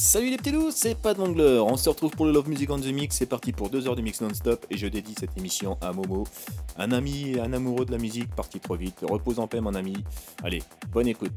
Salut les petits loups, c'est Pat Mangler. On se retrouve pour le Love Music on the Mix. C'est parti pour deux heures de mix non-stop et je dédie cette émission à Momo, un ami et un amoureux de la musique parti trop vite. Repose en paix, mon ami. Allez, bonne écoute.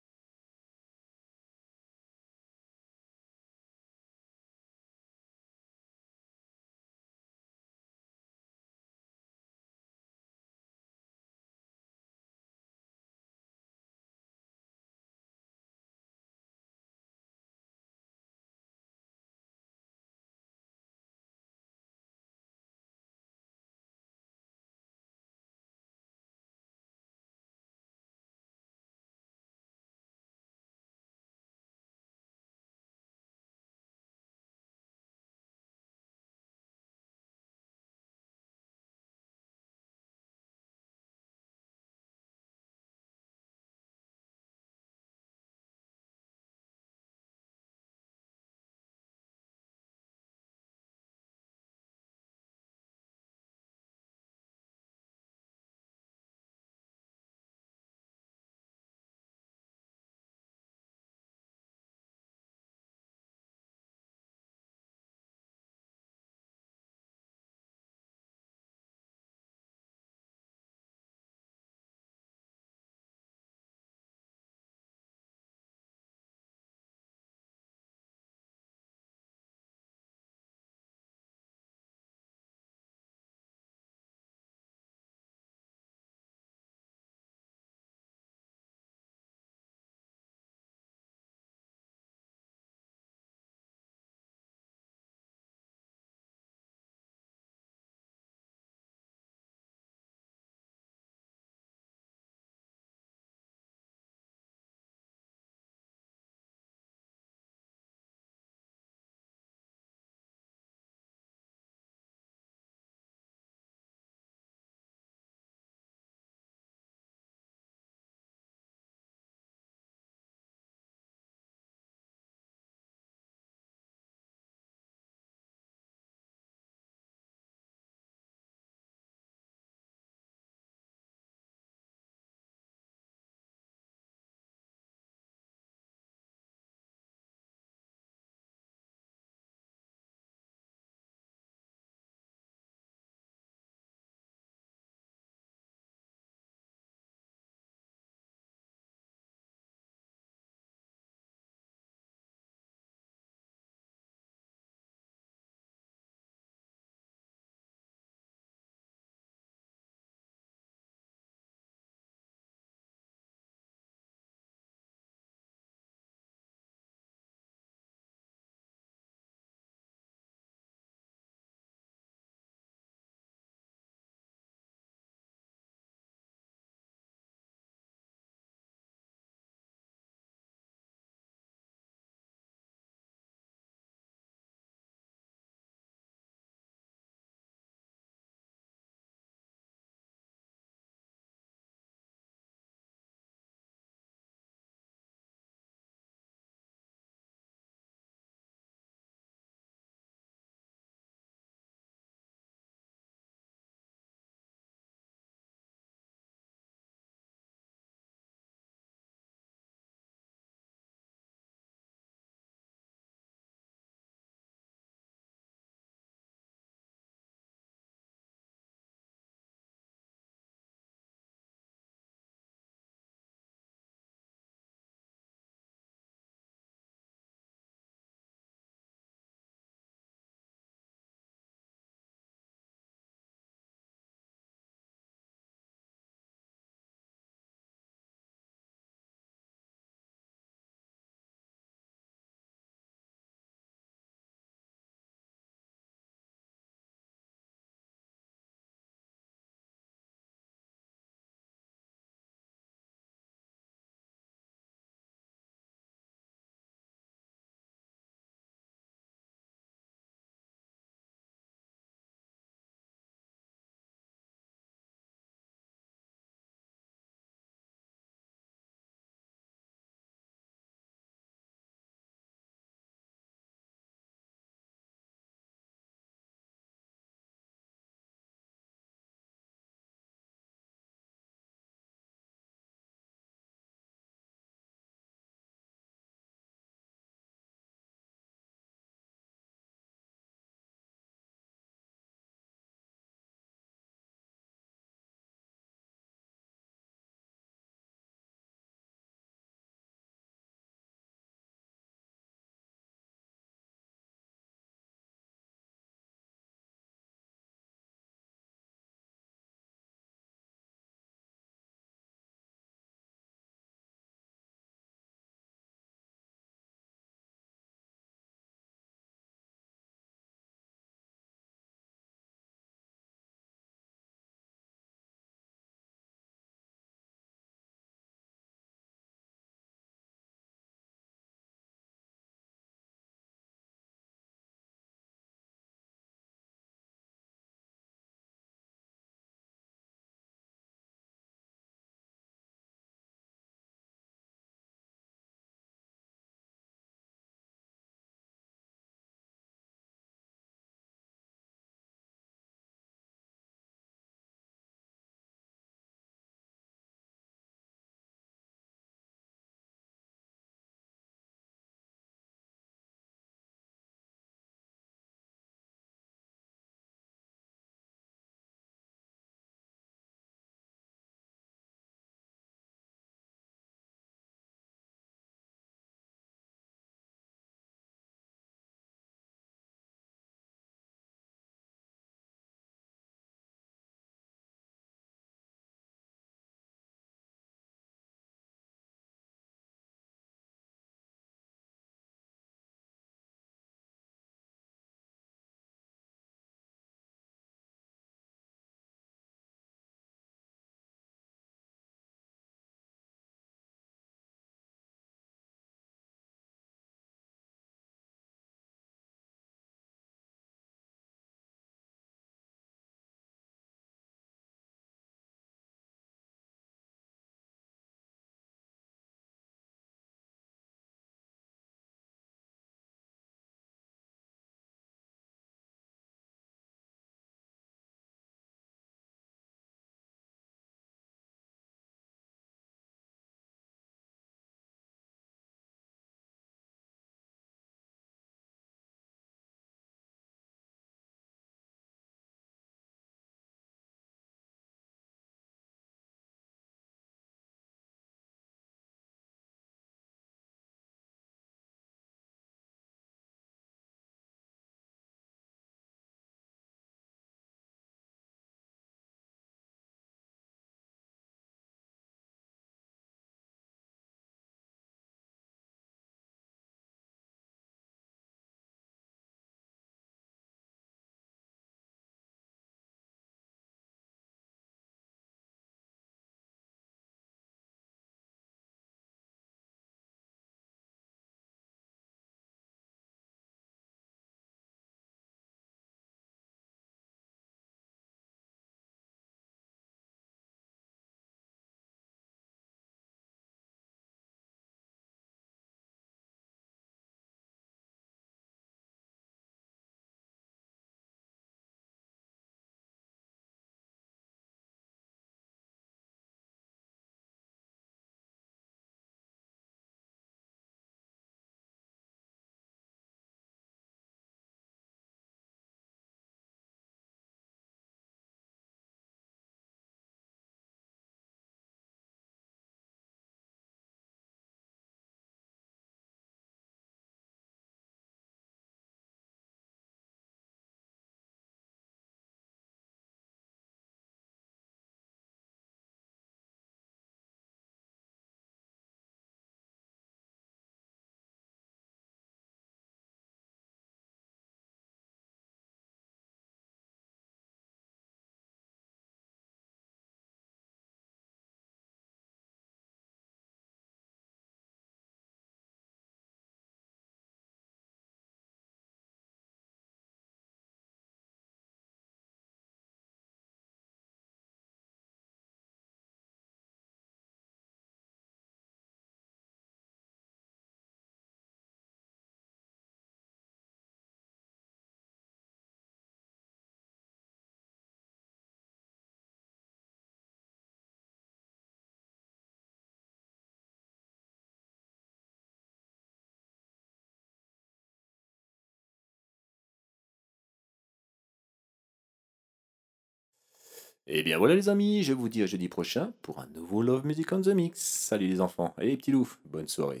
Et bien voilà les amis, je vous dis à jeudi prochain pour un nouveau Love Music on the Mix. Salut les enfants et les petits loups, bonne soirée.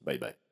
Bye bye.